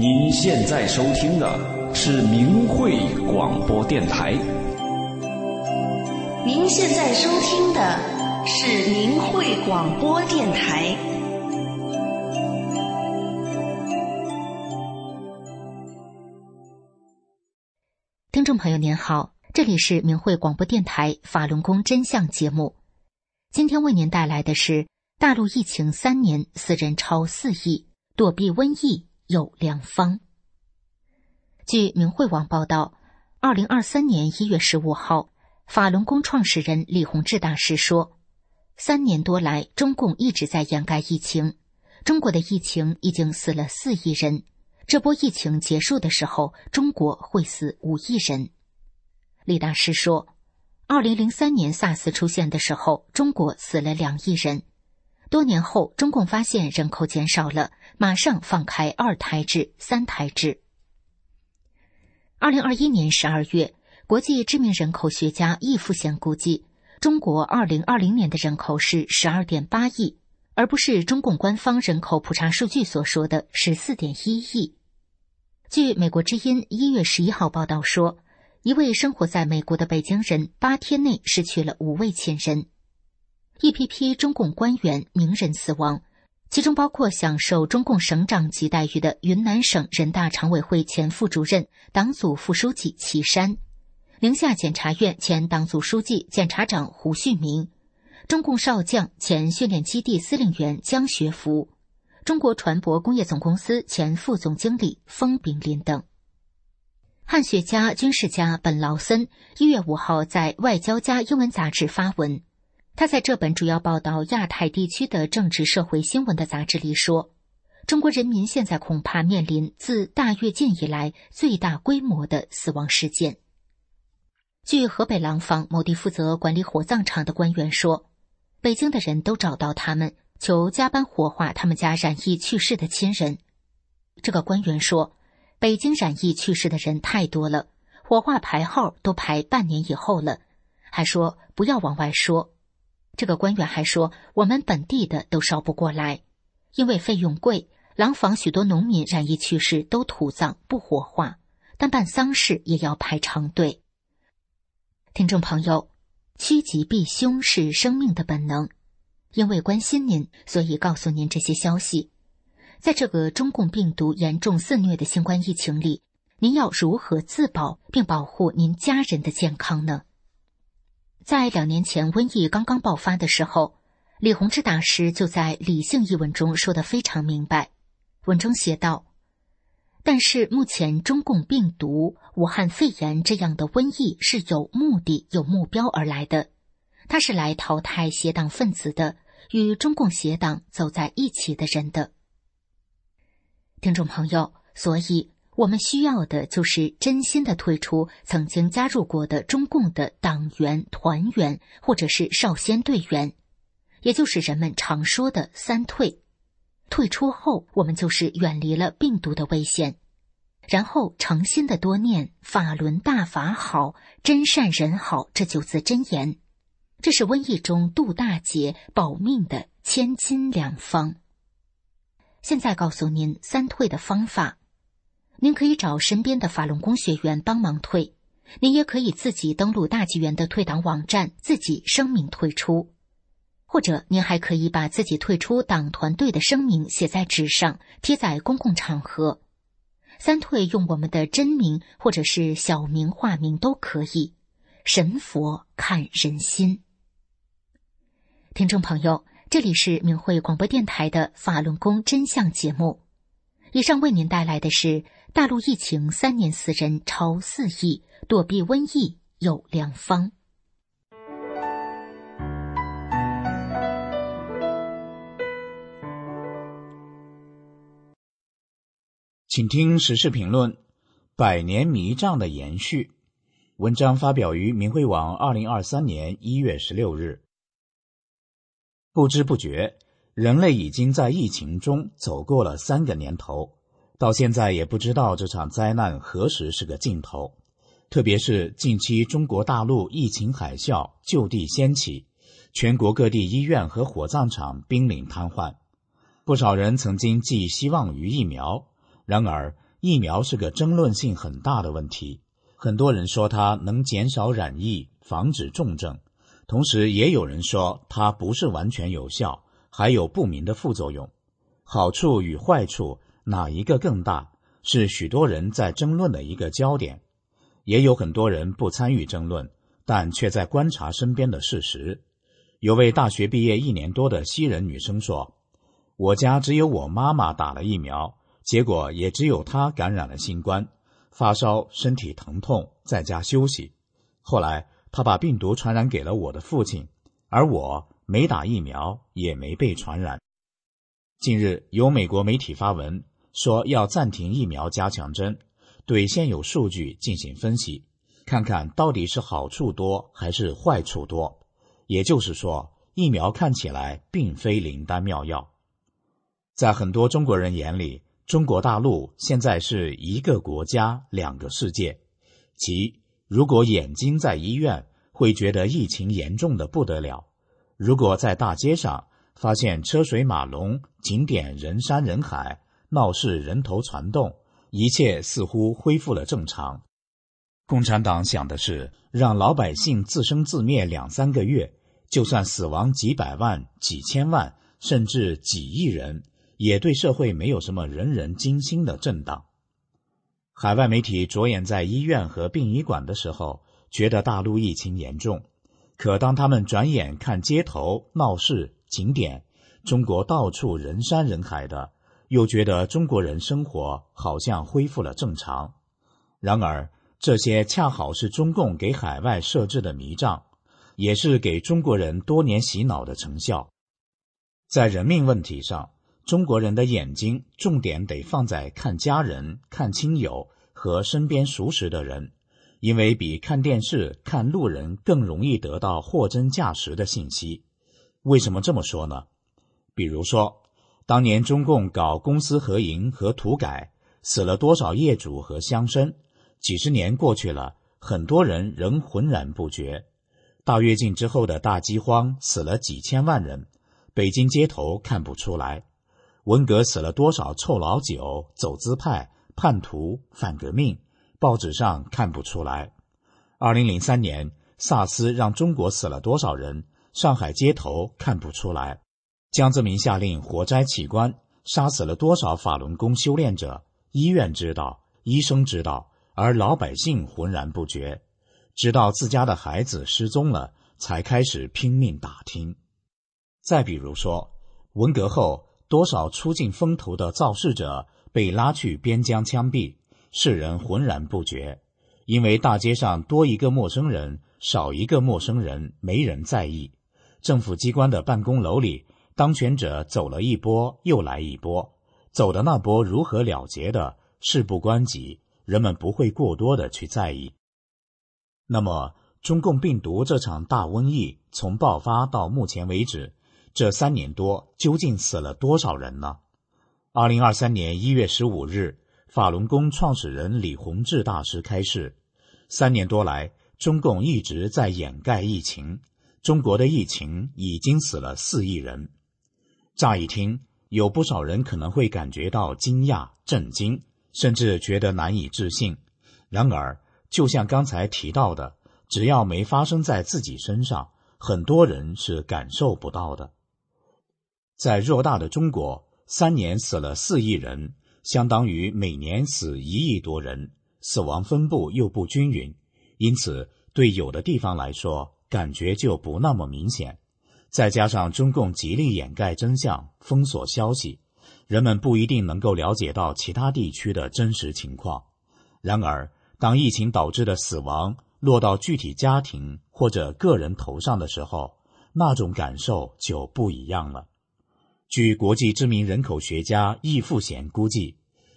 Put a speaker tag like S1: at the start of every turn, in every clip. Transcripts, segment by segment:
S1: 您现在收听的是明慧广播电台。
S2: 您现在收听的是明慧广播电台。
S3: 听众朋友您好，这里是明慧广播电台法轮功真相节目。今天为您带来的是大陆疫情三年死人超四亿，躲避瘟疫。有良方。据明慧网报道，二零二三年一月十五号，法轮功创始人李洪志大师说：“三年多来，中共一直在掩盖疫情，中国的疫情已经死了四亿人。这波疫情结束的时候，中国会死五亿人。”李大师说：“二零零三年 SARS 出现的时候，中国死了两亿人。”多年后，中共发现人口减少了，马上放开二胎制、三胎制。二零二一年十二月，国际知名人口学家易富贤估计，中国二零二零年的人口是十二点八亿，而不是中共官方人口普查数据所说的十四点一亿。据美国之音一月十一号报道说，一位生活在美国的北京人八天内失去了五位亲人。一批批中共官员、名人死亡，其中包括享受中共省长级待遇的云南省人大常委会前副主任、党组副书记齐山，宁夏检察院前党组书记、检察长胡旭明，中共少将、前训练基地司令员江学福，中国船舶工业总公司前副总经理封炳林等。汉学家、军事家本劳森一月五号在《外交家》英文杂志发文。他在这本主要报道亚太地区的政治社会新闻的杂志里说：“中国人民现在恐怕面临自大跃进以来最大规模的死亡事件。”据河北廊坊某地负责管理火葬场的官员说，北京的人都找到他们，求加班火化他们家染疫去世的亲人。这个官员说：“北京染疫去世的人太多了，火化排号都排半年以后了。”还说：“不要往外说。”这个官员还说，我们本地的都烧不过来，因为费用贵。廊坊许多农民染疫去世都土葬不火化，但办丧事也要排长队。听众朋友，趋吉避凶是生命的本能，因为关心您，所以告诉您这些消息。在这个中共病毒严重肆虐的新冠疫情里，您要如何自保并保护您家人的健康呢？在两年前瘟疫刚刚爆发的时候，李洪志大师就在《理性》一文中说的非常明白。文中写道：“但是目前中共病毒、武汉肺炎这样的瘟疫是有目的、有目标而来的，它是来淘汰邪党分子的，与中共邪党走在一起的人的。”听众朋友，所以。我们需要的就是真心的退出曾经加入过的中共的党员、团员，或者是少先队员，也就是人们常说的“三退”。退出后，我们就是远离了病毒的危险，然后诚心的多念“法轮大法好，真善人好”这九字真言，这是瘟疫中渡大劫、保命的千金良方。现在告诉您三退的方法。您可以找身边的法轮功学员帮忙退，您也可以自己登录大纪元的退党网站，自己声明退出，或者您还可以把自己退出党团队的声明写在纸上，贴在公共场合。三退用我们的真名或者是小名、化名都可以。神佛看人心。听众朋友，这里是明慧广播电台的法轮功真相节目，以上为您带来的是。大陆疫情三年死人超四亿，躲避瘟疫有良方。
S4: 请听时事评论：百年迷障的延续。文章发表于明慧网，二零二三年一月十六日。不知不觉，人类已经在疫情中走过了三个年头。到现在也不知道这场灾难何时是个尽头，特别是近期中国大陆疫情海啸就地掀起，全国各地医院和火葬场濒临瘫痪，不少人曾经寄希望于疫苗，然而疫苗是个争论性很大的问题。很多人说它能减少染疫、防止重症，同时也有人说它不是完全有效，还有不明的副作用。好处与坏处哪一个更大，是许多人在争论的一个焦点。也有很多人不参与争论，但却在观察身边的事实。有位大学毕业一年多的西人女生说：“我家只有我妈妈打了疫苗，结果也只有她感染了新冠。”发烧、身体疼痛，在家休息。后来，她把病毒传染给了我的父亲，而我没打疫苗，也没被传染。近日，有美国媒体发文说要暂停疫苗加强针，对现有数据进行分析，看看到底是好处多还是坏处多。也就是说，疫苗看起来并非灵丹妙药。在很多中国人眼里，中国大陆现在是一个国家两个世界，即如果眼睛在医院，会觉得疫情严重的不得了；如果在大街上发现车水马龙、景点人山人海、闹市人头攒动，一切似乎恢复了正常。共产党想的是让老百姓自生自灭两三个月，就算死亡几百万、几千万，甚至几亿人。也对社会没有什么人人惊心的震荡。海外媒体着眼在医院和殡仪馆的时候，觉得大陆疫情严重；可当他们转眼看街头闹市、景点，中国到处人山人海的，又觉得中国人生活好像恢复了正常。然而，这些恰好是中共给海外设置的迷障，也是给中国人多年洗脑的成效。在人命问题上。中国人的眼睛重点得放在看家人、看亲友和身边熟识的人，因为比看电视、看路人更容易得到货真价实的信息。为什么这么说呢？比如说，当年中共搞公私合营和土改，死了多少业主和乡绅？几十年过去了，很多人仍浑然不觉。大跃进之后的大饥荒，死了几千万人，北京街头看不出来。文革死了多少臭老九、走资派、叛徒、反革命？报纸上看不出来。二零零三年萨斯让中国死了多少人？上海街头看不出来。江泽民下令火灾起关，杀死了多少法轮功修炼者？医院知道，医生知道，而老百姓浑然不觉。直到自家的孩子失踪了，才开始拼命打听。再比如说，文革后。多少出尽风头的造势者被拉去边疆枪毙，世人浑然不觉，因为大街上多一个陌生人，少一个陌生人，没人在意。政府机关的办公楼里，当权者走了一波又来一波，走的那波如何了结的，事不关己，人们不会过多的去在意。那么，中共病毒这场大瘟疫从爆发到目前为止。这三年多究竟死了多少人呢？二零二三年一月十五日，法轮功创始人李洪志大师开示：三年多来，中共一直在掩盖疫情，中国的疫情已经死了四亿人。乍一听，有不少人可能会感觉到惊讶、震惊，甚至觉得难以置信。然而，就像刚才提到的，只要没发生在自己身上，很多人是感受不到的。在偌大的中国，三年死了四亿人，相当于每年死一亿多人，死亡分布又不均匀，因此对有的地方来说，感觉就不那么明显。再加上中共极力掩盖真相、封锁消息，人们不一定能够了解到其他地区的真实情况。然而，当疫情导致的死亡落到具体家庭或者个人头上的时候，那种感受就不一样了。据国际知名人口学家易富贤估计，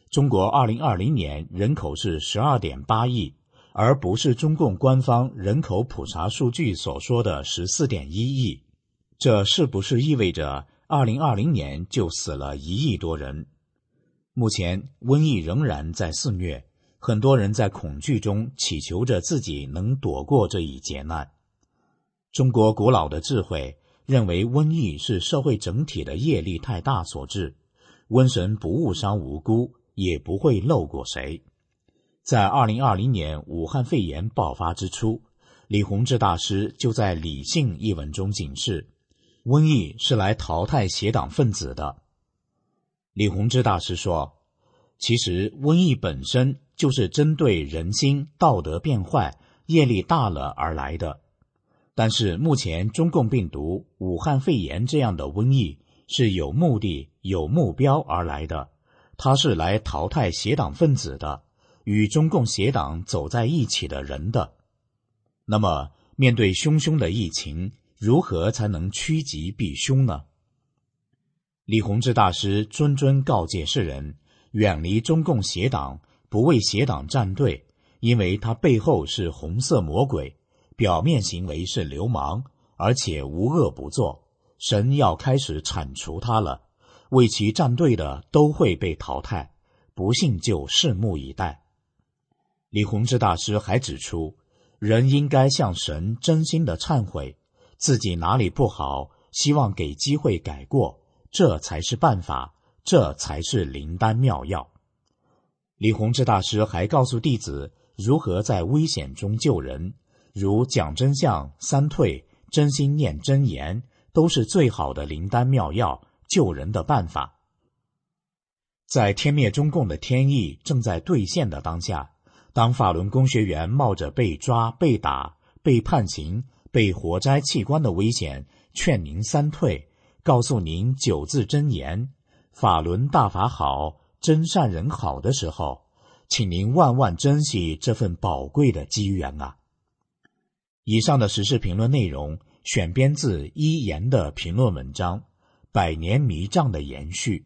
S4: 中国2020年人口是12.8亿，而不是中共官方人口普查数据所说的14.1亿。这是不是意味着2020年就死了一亿多人？目前瘟疫仍然在肆虐，很多人在恐惧中祈求着自己能躲过这一劫难。中国古老的智慧。认为瘟疫是社会整体的业力太大所致，瘟神不误伤无辜，也不会漏过谁。在二零二零年武汉肺炎爆发之初，李洪志大师就在《理性》一文中警示：瘟疫是来淘汰邪党分子的。李洪志大师说：“其实瘟疫本身就是针对人心道德变坏、业力大了而来的。但是目前中共病毒武汉肺炎这样的瘟疫是有目的、有目标而来的，它是来淘汰邪党分子的，与中共邪党走在一起的人的。那么，面对汹汹的疫情，如何才能趋吉避凶呢？”李洪志大师谆谆告诫世人：远离中共邪党，不为邪党站队，因为他背后是红色魔鬼，表面行为是流氓，而且无恶不作。神要开始铲除他了，为其站队的都会被淘汰。不信就拭目以待。李洪志大师还指出，人应该向神真心的忏悔，自己哪里不好，希望给机会改过。这才是办法，这才是灵丹妙药。李洪志大师还告诉弟子如何在危险中救人，如讲真相、三退、真心念真言，都是最好的灵丹妙药，救人的办法。在天灭中共的天意正在兑现的当下，当法轮功学员冒着被抓、被打、被判刑、被活摘器官的危险，劝您三退。告诉您九字真言：法轮大法好，真善人好的时候，请您万万珍惜这份宝贵的机缘啊！以上的时事评论内容选编自一言的评论文章《百年迷障的延续》。